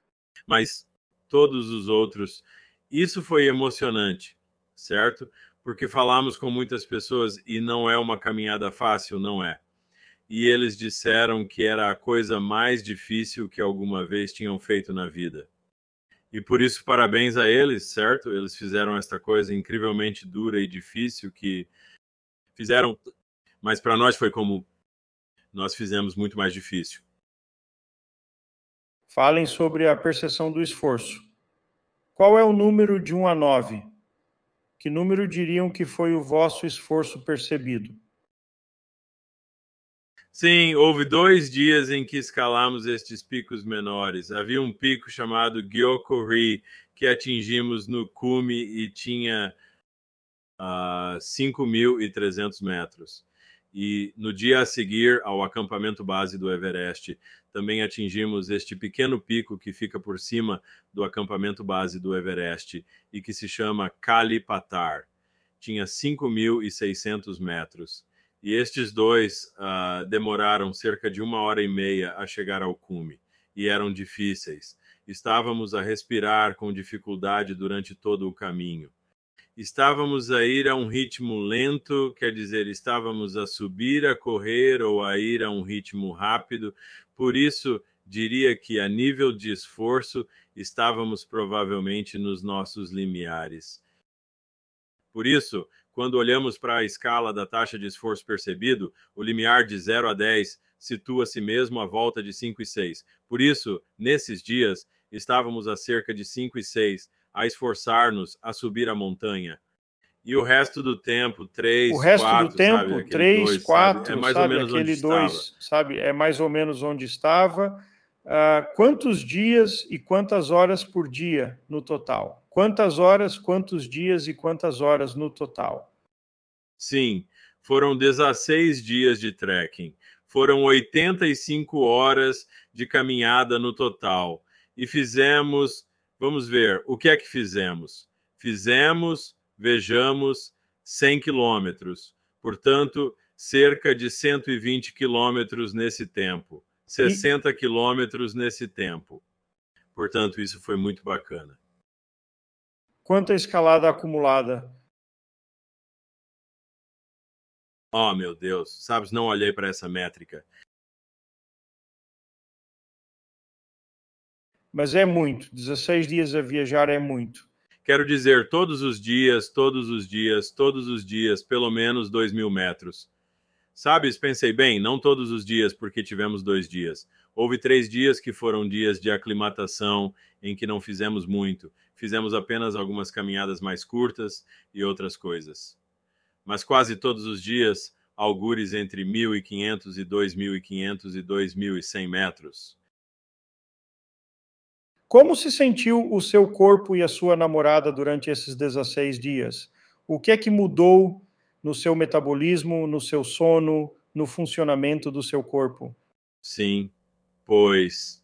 Mas todos os outros, isso foi emocionante, certo? Porque falamos com muitas pessoas e não é uma caminhada fácil, não é. E eles disseram que era a coisa mais difícil que alguma vez tinham feito na vida. E por isso, parabéns a eles, certo? Eles fizeram esta coisa incrivelmente dura e difícil que fizeram, mas para nós foi como nós fizemos muito mais difícil. Falem sobre a percepção do esforço. Qual é o número de 1 a 9? Que número diriam que foi o vosso esforço percebido? Sim, houve dois dias em que escalamos estes picos menores. Havia um pico chamado Gyokuri que atingimos no cume e tinha uh, 5.300 metros. E no dia a seguir ao acampamento base do Everest, também atingimos este pequeno pico que fica por cima do acampamento base do Everest e que se chama Kalipatar. Tinha 5.600 metros. E estes dois uh, demoraram cerca de uma hora e meia a chegar ao cume e eram difíceis. Estávamos a respirar com dificuldade durante todo o caminho. Estávamos a ir a um ritmo lento, quer dizer, estávamos a subir, a correr ou a ir a um ritmo rápido. Por isso, diria que a nível de esforço estávamos provavelmente nos nossos limiares. Por isso, quando olhamos para a escala da taxa de esforço percebido, o limiar de 0 a 10 situa-se mesmo à volta de 5 e 6. Por isso, nesses dias, estávamos a cerca de 5 e 6, a esforçar-nos a subir a montanha. E o resto do tempo, 3, 4, O resto quatro, do tempo, sabe? 3, 4, é mais sabe? ou menos Aquele onde 2, estava. sabe? É mais ou menos onde estava. Uh, quantos dias e quantas horas por dia no total? Quantas horas, quantos dias e quantas horas no total? Sim, foram 16 dias de trekking. Foram 85 horas de caminhada no total. E fizemos, vamos ver, o que é que fizemos? Fizemos, vejamos, 100 quilômetros. Portanto, cerca de 120 quilômetros nesse tempo. 60 e... quilômetros nesse tempo. Portanto, isso foi muito bacana. Quanta escalada acumulada? Oh, meu Deus, sabes, não olhei para essa métrica. Mas é muito. 16 dias a viajar é muito. Quero dizer, todos os dias, todos os dias, todos os dias, pelo menos 2 mil metros. Sabes, pensei bem, não todos os dias, porque tivemos dois dias. Houve três dias que foram dias de aclimatação, em que não fizemos muito. Fizemos apenas algumas caminhadas mais curtas e outras coisas. Mas quase todos os dias, algures entre 1.500 e 2.500 e 2.100 metros. Como se sentiu o seu corpo e a sua namorada durante esses 16 dias? O que é que mudou no seu metabolismo, no seu sono, no funcionamento do seu corpo? Sim, pois,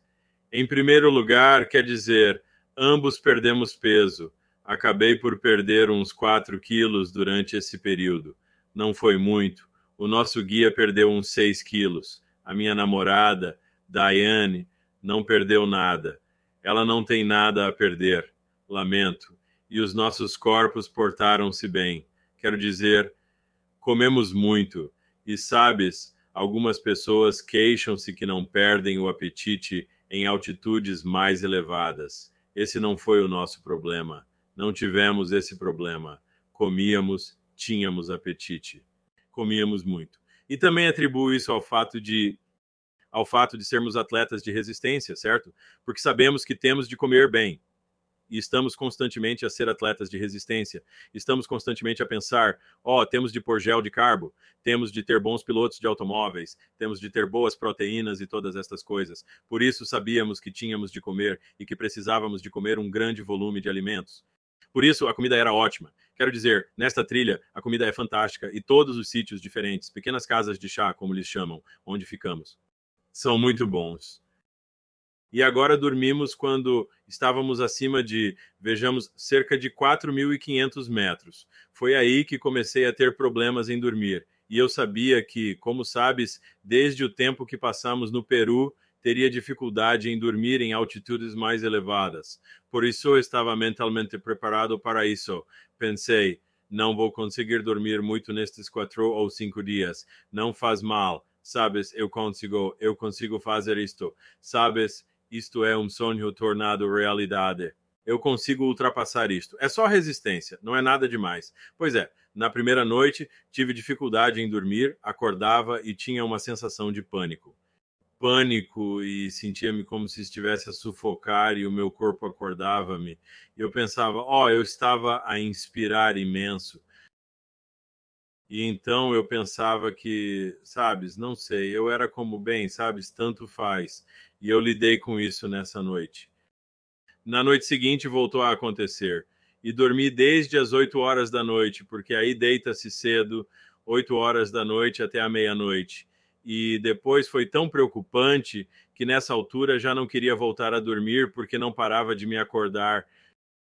em primeiro lugar, quer dizer, ambos perdemos peso. Acabei por perder uns 4 quilos durante esse período. Não foi muito. O nosso guia perdeu uns 6 quilos. A minha namorada, Diane, não perdeu nada. Ela não tem nada a perder. Lamento. E os nossos corpos portaram-se bem. Quero dizer, comemos muito. E sabes, algumas pessoas queixam-se que não perdem o apetite em altitudes mais elevadas. Esse não foi o nosso problema. Não tivemos esse problema. Comíamos, tínhamos apetite. Comíamos muito. E também atribuo isso ao fato de ao fato de sermos atletas de resistência, certo? Porque sabemos que temos de comer bem. E estamos constantemente a ser atletas de resistência. Estamos constantemente a pensar: ó, oh, temos de pôr gel de carbo, temos de ter bons pilotos de automóveis, temos de ter boas proteínas e todas estas coisas. Por isso sabíamos que tínhamos de comer e que precisávamos de comer um grande volume de alimentos. Por isso a comida era ótima. Quero dizer, nesta trilha a comida é fantástica e todos os sítios diferentes, pequenas casas de chá, como eles chamam, onde ficamos são muito bons. E agora dormimos quando estávamos acima de, vejamos, cerca de 4.500 metros. Foi aí que comecei a ter problemas em dormir. E eu sabia que, como sabes, desde o tempo que passamos no Peru, teria dificuldade em dormir em altitudes mais elevadas. Por isso eu estava mentalmente preparado para isso. Pensei, não vou conseguir dormir muito nestes quatro ou cinco dias. Não faz mal sabes, eu consigo, eu consigo fazer isto, sabes, isto é um sonho tornado realidade. Eu consigo ultrapassar isto. É só resistência, não é nada demais. Pois é, na primeira noite tive dificuldade em dormir, acordava e tinha uma sensação de pânico. Pânico e sentia-me como se estivesse a sufocar e o meu corpo acordava-me. Eu pensava, ó, oh, eu estava a inspirar imenso e então eu pensava que, sabes, não sei, eu era como bem, sabes, tanto faz. E eu lidei com isso nessa noite. Na noite seguinte voltou a acontecer. E dormi desde as 8 horas da noite, porque aí deita-se cedo, 8 horas da noite até a meia-noite. E depois foi tão preocupante que nessa altura já não queria voltar a dormir porque não parava de me acordar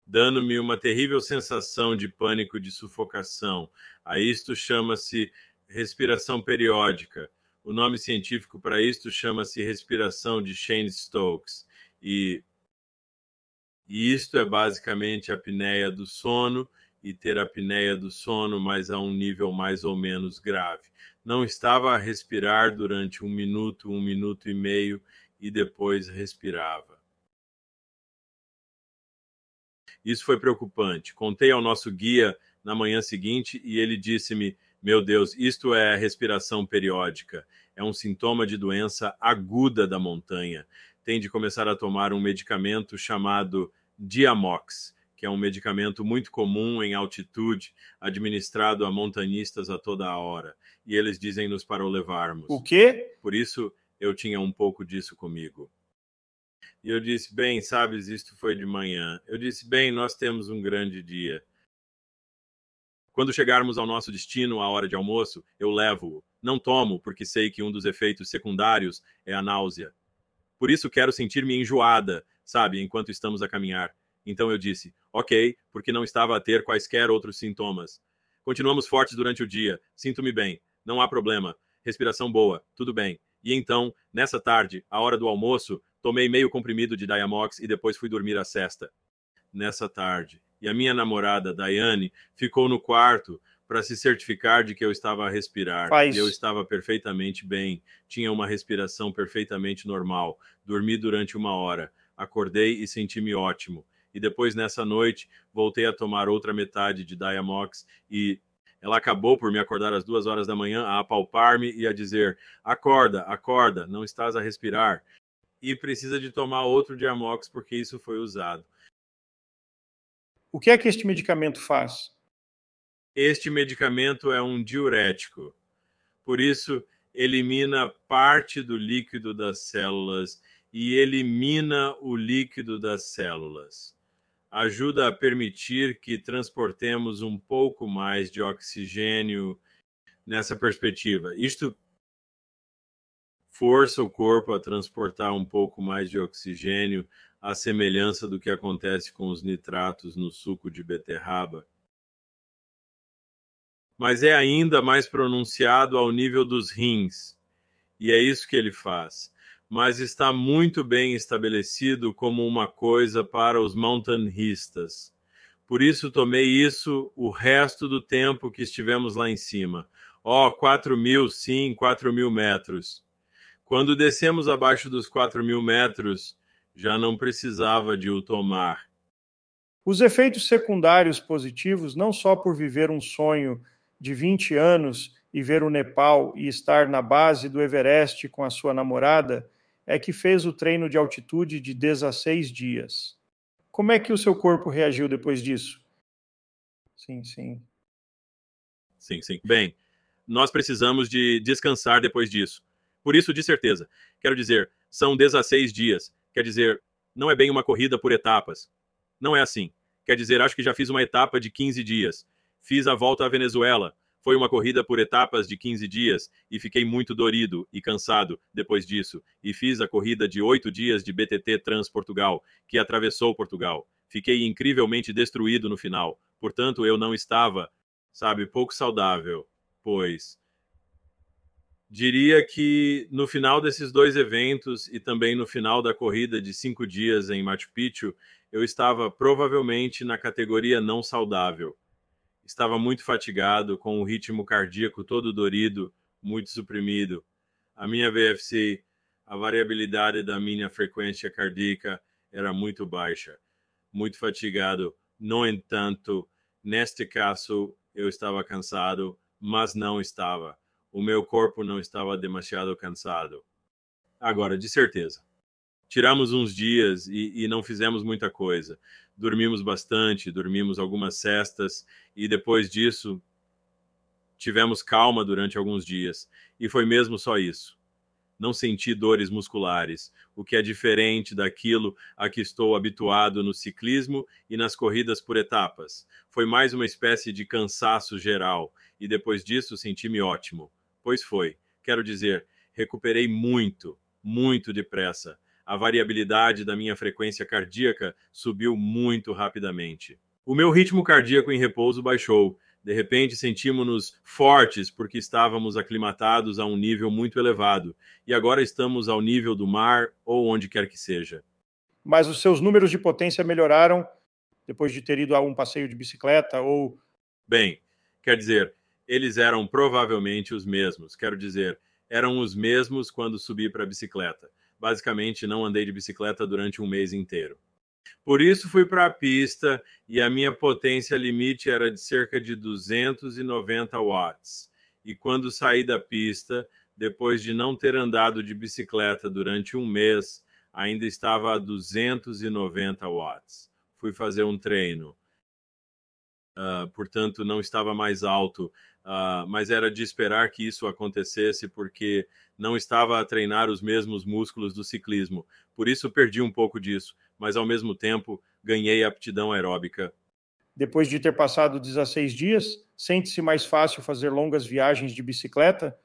dando-me uma terrível sensação de pânico, de sufocação. A isto chama-se respiração periódica. O nome científico para isto chama-se respiração de Shane Stokes. E, e isto é basicamente a apneia do sono e ter a apneia do sono, mas a um nível mais ou menos grave. Não estava a respirar durante um minuto, um minuto e meio e depois respirava. Isso foi preocupante. Contei ao nosso guia na manhã seguinte e ele disse-me: Meu Deus, isto é respiração periódica. É um sintoma de doença aguda da montanha. Tem de começar a tomar um medicamento chamado Diamox, que é um medicamento muito comum em altitude, administrado a montanhistas a toda a hora. E eles dizem-nos para o levarmos. O quê? Por isso eu tinha um pouco disso comigo. E eu disse: Bem, sabes, isto foi de manhã. Eu disse: Bem, nós temos um grande dia. Quando chegarmos ao nosso destino, à hora de almoço, eu levo-o. Não tomo, porque sei que um dos efeitos secundários é a náusea. Por isso quero sentir-me enjoada, sabe, enquanto estamos a caminhar. Então eu disse: Ok, porque não estava a ter quaisquer outros sintomas. Continuamos fortes durante o dia. Sinto-me bem. Não há problema. Respiração boa. Tudo bem. E então, nessa tarde, à hora do almoço, Tomei meio comprimido de Diamox e depois fui dormir a cesta. Nessa tarde. E a minha namorada, Daiane, ficou no quarto para se certificar de que eu estava a respirar. Faz. E eu estava perfeitamente bem. Tinha uma respiração perfeitamente normal. Dormi durante uma hora. Acordei e senti-me ótimo. E depois, nessa noite, voltei a tomar outra metade de Diamox e ela acabou por me acordar às duas horas da manhã, a apalpar-me e a dizer: Acorda, acorda, não estás a respirar e precisa de tomar outro Diamox porque isso foi usado. O que é que este medicamento faz? Este medicamento é um diurético. Por isso, elimina parte do líquido das células e elimina o líquido das células. Ajuda a permitir que transportemos um pouco mais de oxigênio nessa perspectiva. Isto força o corpo a transportar um pouco mais de oxigênio à semelhança do que acontece com os nitratos no suco de beterraba. Mas é ainda mais pronunciado ao nível dos rins, e é isso que ele faz. Mas está muito bem estabelecido como uma coisa para os montanhistas. Por isso tomei isso o resto do tempo que estivemos lá em cima. Ó, oh, 4 mil, sim, 4 mil metros. Quando descemos abaixo dos 4 mil metros, já não precisava de o tomar. Os efeitos secundários positivos, não só por viver um sonho de 20 anos e ver o Nepal e estar na base do Everest com a sua namorada, é que fez o treino de altitude de 16 dias. Como é que o seu corpo reagiu depois disso? Sim, sim. Sim, sim. Bem, nós precisamos de descansar depois disso. Por isso, de certeza. Quero dizer, são 16 dias. Quer dizer, não é bem uma corrida por etapas. Não é assim. Quer dizer, acho que já fiz uma etapa de 15 dias. Fiz a volta à Venezuela. Foi uma corrida por etapas de 15 dias e fiquei muito dorido e cansado depois disso. E fiz a corrida de 8 dias de BTT Trans Portugal, que atravessou Portugal. Fiquei incrivelmente destruído no final. Portanto, eu não estava, sabe, pouco saudável pois diria que no final desses dois eventos e também no final da corrida de cinco dias em Machu Picchu, eu estava provavelmente na categoria não saudável. Estava muito fatigado, com o ritmo cardíaco todo dorido, muito suprimido. A minha VFC, a variabilidade da minha frequência cardíaca era muito baixa, muito fatigado. No entanto, neste caso, eu estava cansado mas não estava. O meu corpo não estava demasiado cansado. Agora, de certeza. Tiramos uns dias e, e não fizemos muita coisa. Dormimos bastante, dormimos algumas cestas e depois disso tivemos calma durante alguns dias. E foi mesmo só isso. Não senti dores musculares, o que é diferente daquilo a que estou habituado no ciclismo e nas corridas por etapas. Foi mais uma espécie de cansaço geral e depois disso senti-me ótimo. Pois foi. Quero dizer, recuperei muito, muito depressa. A variabilidade da minha frequência cardíaca subiu muito rapidamente. O meu ritmo cardíaco em repouso baixou. De repente, sentimos-nos fortes porque estávamos aclimatados a um nível muito elevado e agora estamos ao nível do mar ou onde quer que seja. Mas os seus números de potência melhoraram depois de ter ido a um passeio de bicicleta ou. Bem, quer dizer, eles eram provavelmente os mesmos. Quero dizer, eram os mesmos quando subi para a bicicleta. Basicamente, não andei de bicicleta durante um mês inteiro. Por isso, fui para a pista e a minha potência limite era de cerca de 290 watts. E quando saí da pista, depois de não ter andado de bicicleta durante um mês, ainda estava a 290 watts. Fui fazer um treino. Uh, portanto, não estava mais alto uh, mas era de esperar que isso acontecesse porque não estava a treinar os mesmos músculos do ciclismo. Por isso perdi um pouco disso, mas ao mesmo tempo ganhei aptidão aeróbica. Depois de ter passado 16 dias, sente-se mais fácil fazer longas viagens de bicicleta?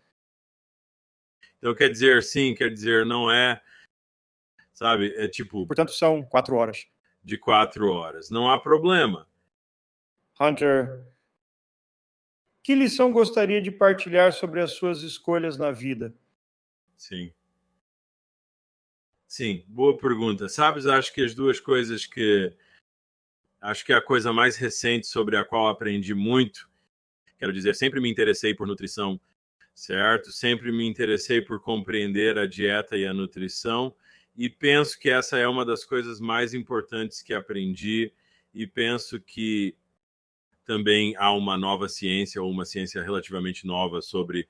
Então quer dizer, sim, quer dizer, não é, sabe, é tipo. Portanto, são quatro horas. De quatro horas. Não há problema. Hunter, que lição gostaria de partilhar sobre as suas escolhas na vida? Sim. Sim, boa pergunta. Sabes, acho que as duas coisas que. Acho que a coisa mais recente sobre a qual aprendi muito, quero dizer, sempre me interessei por nutrição, certo? Sempre me interessei por compreender a dieta e a nutrição, e penso que essa é uma das coisas mais importantes que aprendi, e penso que também há uma nova ciência, ou uma ciência relativamente nova, sobre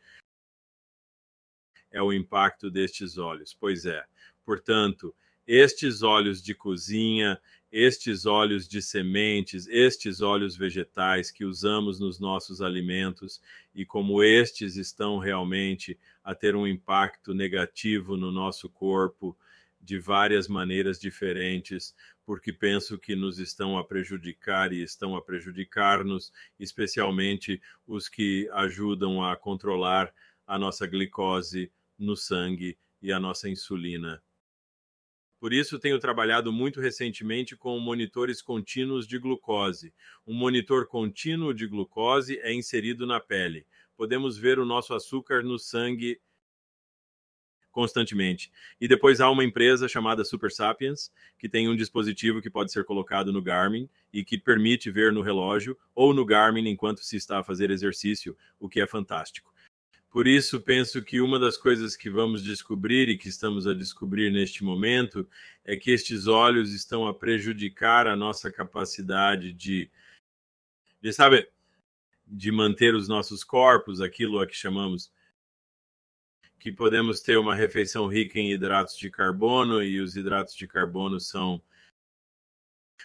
é o impacto destes óleos. Pois é. Portanto, estes óleos de cozinha, estes óleos de sementes, estes óleos vegetais que usamos nos nossos alimentos e como estes estão realmente a ter um impacto negativo no nosso corpo de várias maneiras diferentes, porque penso que nos estão a prejudicar e estão a prejudicar-nos, especialmente os que ajudam a controlar a nossa glicose no sangue e a nossa insulina. Por isso, tenho trabalhado muito recentemente com monitores contínuos de glucose. Um monitor contínuo de glucose é inserido na pele. Podemos ver o nosso açúcar no sangue constantemente. E depois há uma empresa chamada Super Sapiens, que tem um dispositivo que pode ser colocado no Garmin e que permite ver no relógio ou no Garmin enquanto se está a fazer exercício, o que é fantástico. Por isso, penso que uma das coisas que vamos descobrir e que estamos a descobrir neste momento é que estes olhos estão a prejudicar a nossa capacidade de, de sabe, de manter os nossos corpos, aquilo a que chamamos que podemos ter uma refeição rica em hidratos de carbono e os hidratos de carbono são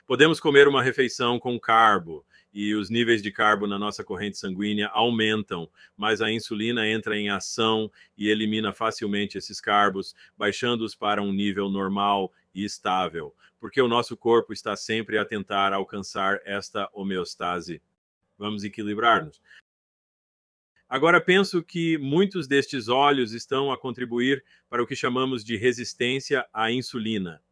podemos comer uma refeição com carbo e os níveis de carbo na nossa corrente sanguínea aumentam, mas a insulina entra em ação e elimina facilmente esses carbos, baixando-os para um nível normal e estável, porque o nosso corpo está sempre a tentar alcançar esta homeostase. Vamos equilibrar-nos. Agora penso que muitos destes óleos estão a contribuir para o que chamamos de resistência à insulina.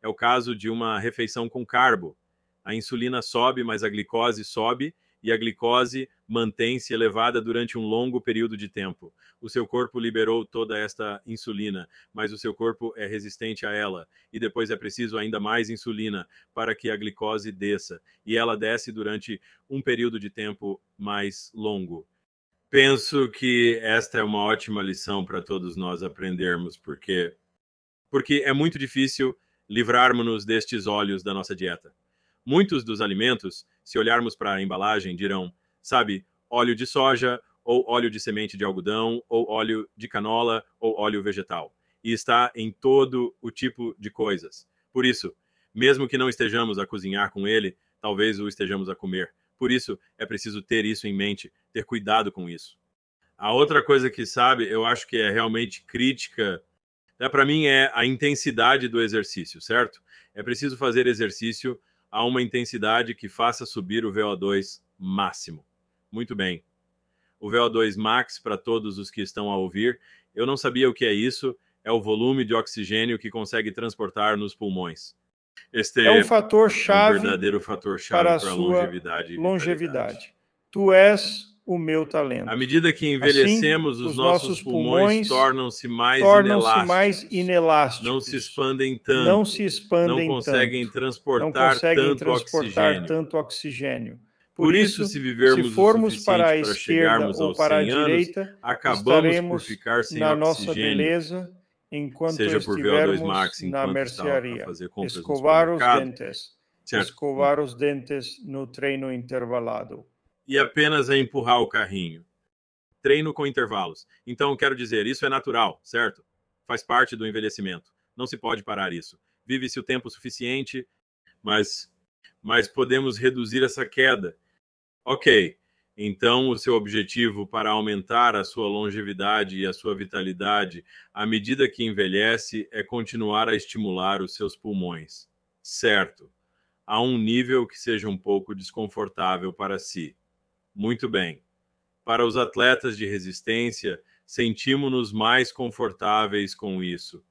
É o caso de uma refeição com carbo, a insulina sobe, mas a glicose sobe, e a glicose mantém-se elevada durante um longo período de tempo. O seu corpo liberou toda esta insulina, mas o seu corpo é resistente a ela, e depois é preciso ainda mais insulina para que a glicose desça, e ela desce durante um período de tempo mais longo. Penso que esta é uma ótima lição para todos nós aprendermos, porque porque é muito difícil livrarmos-nos destes óleos da nossa dieta. Muitos dos alimentos, se olharmos para a embalagem, dirão, sabe, óleo de soja, ou óleo de semente de algodão, ou óleo de canola, ou óleo vegetal. E está em todo o tipo de coisas. Por isso, mesmo que não estejamos a cozinhar com ele, talvez o estejamos a comer. Por isso, é preciso ter isso em mente, ter cuidado com isso. A outra coisa que sabe, eu acho que é realmente crítica, é, para mim, é a intensidade do exercício, certo? É preciso fazer exercício a uma intensidade que faça subir o VO2 máximo. Muito bem. O VO2 max, para todos os que estão a ouvir, eu não sabia o que é isso, é o volume de oxigênio que consegue transportar nos pulmões. Este é um fator chave, um verdadeiro fator chave para a sua longevidade. longevidade. Tu és o meu talento. À medida que envelhecemos, assim, os, os, nossos, pulmões, pulmões tornam-se mais, tornam mais inelásticos. Não se expandem tanto. Não se expandem Não conseguem tanto, transportar, não conseguem tanto, transportar oxigênio. tanto oxigênio. Por, Por isso, se vivermos se formos para a esquerda ou para a direita, anos, acabamos por ficar sem na oxigênio. nossa beleza enquanto seja por VO2 max, na mercearia. Escovar os dentes. Certo. Escovar os dentes no treino intervalado e apenas é empurrar o carrinho. Treino com intervalos. Então, quero dizer, isso é natural, certo? Faz parte do envelhecimento. Não se pode parar isso. Vive-se o tempo suficiente, mas, mas podemos reduzir essa queda. Ok, então o seu objetivo para aumentar a sua longevidade e a sua vitalidade à medida que envelhece é continuar a estimular os seus pulmões. Certo. A um nível que seja um pouco desconfortável para si. Muito bem. Para os atletas de resistência, sentimos-nos mais confortáveis com isso.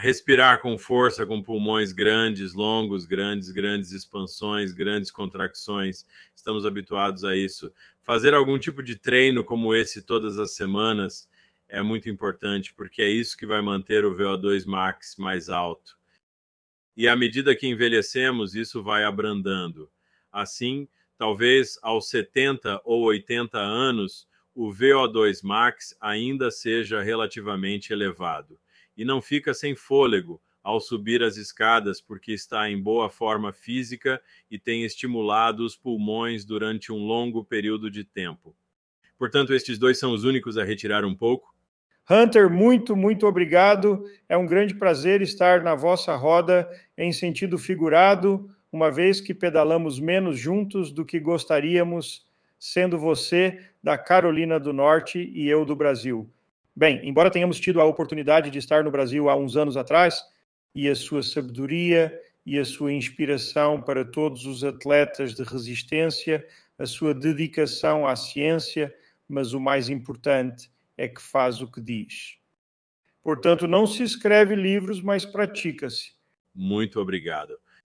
Respirar com força, com pulmões grandes, longos, grandes, grandes expansões, grandes contracções. Estamos habituados a isso. Fazer algum tipo de treino como esse todas as semanas é muito importante, porque é isso que vai manter o VO2 max mais alto. E à medida que envelhecemos, isso vai abrandando. Assim, talvez aos 70 ou 80 anos, o VO2 max ainda seja relativamente elevado e não fica sem fôlego ao subir as escadas porque está em boa forma física e tem estimulado os pulmões durante um longo período de tempo. Portanto, estes dois são os únicos a retirar um pouco. Hunter, muito, muito obrigado. É um grande prazer estar na vossa roda em sentido figurado uma vez que pedalamos menos juntos do que gostaríamos, sendo você da Carolina do Norte e eu do Brasil. Bem, embora tenhamos tido a oportunidade de estar no Brasil há uns anos atrás, e a sua sabedoria e a sua inspiração para todos os atletas de resistência, a sua dedicação à ciência, mas o mais importante é que faz o que diz. Portanto, não se escreve livros, mas pratica-se. Muito obrigado.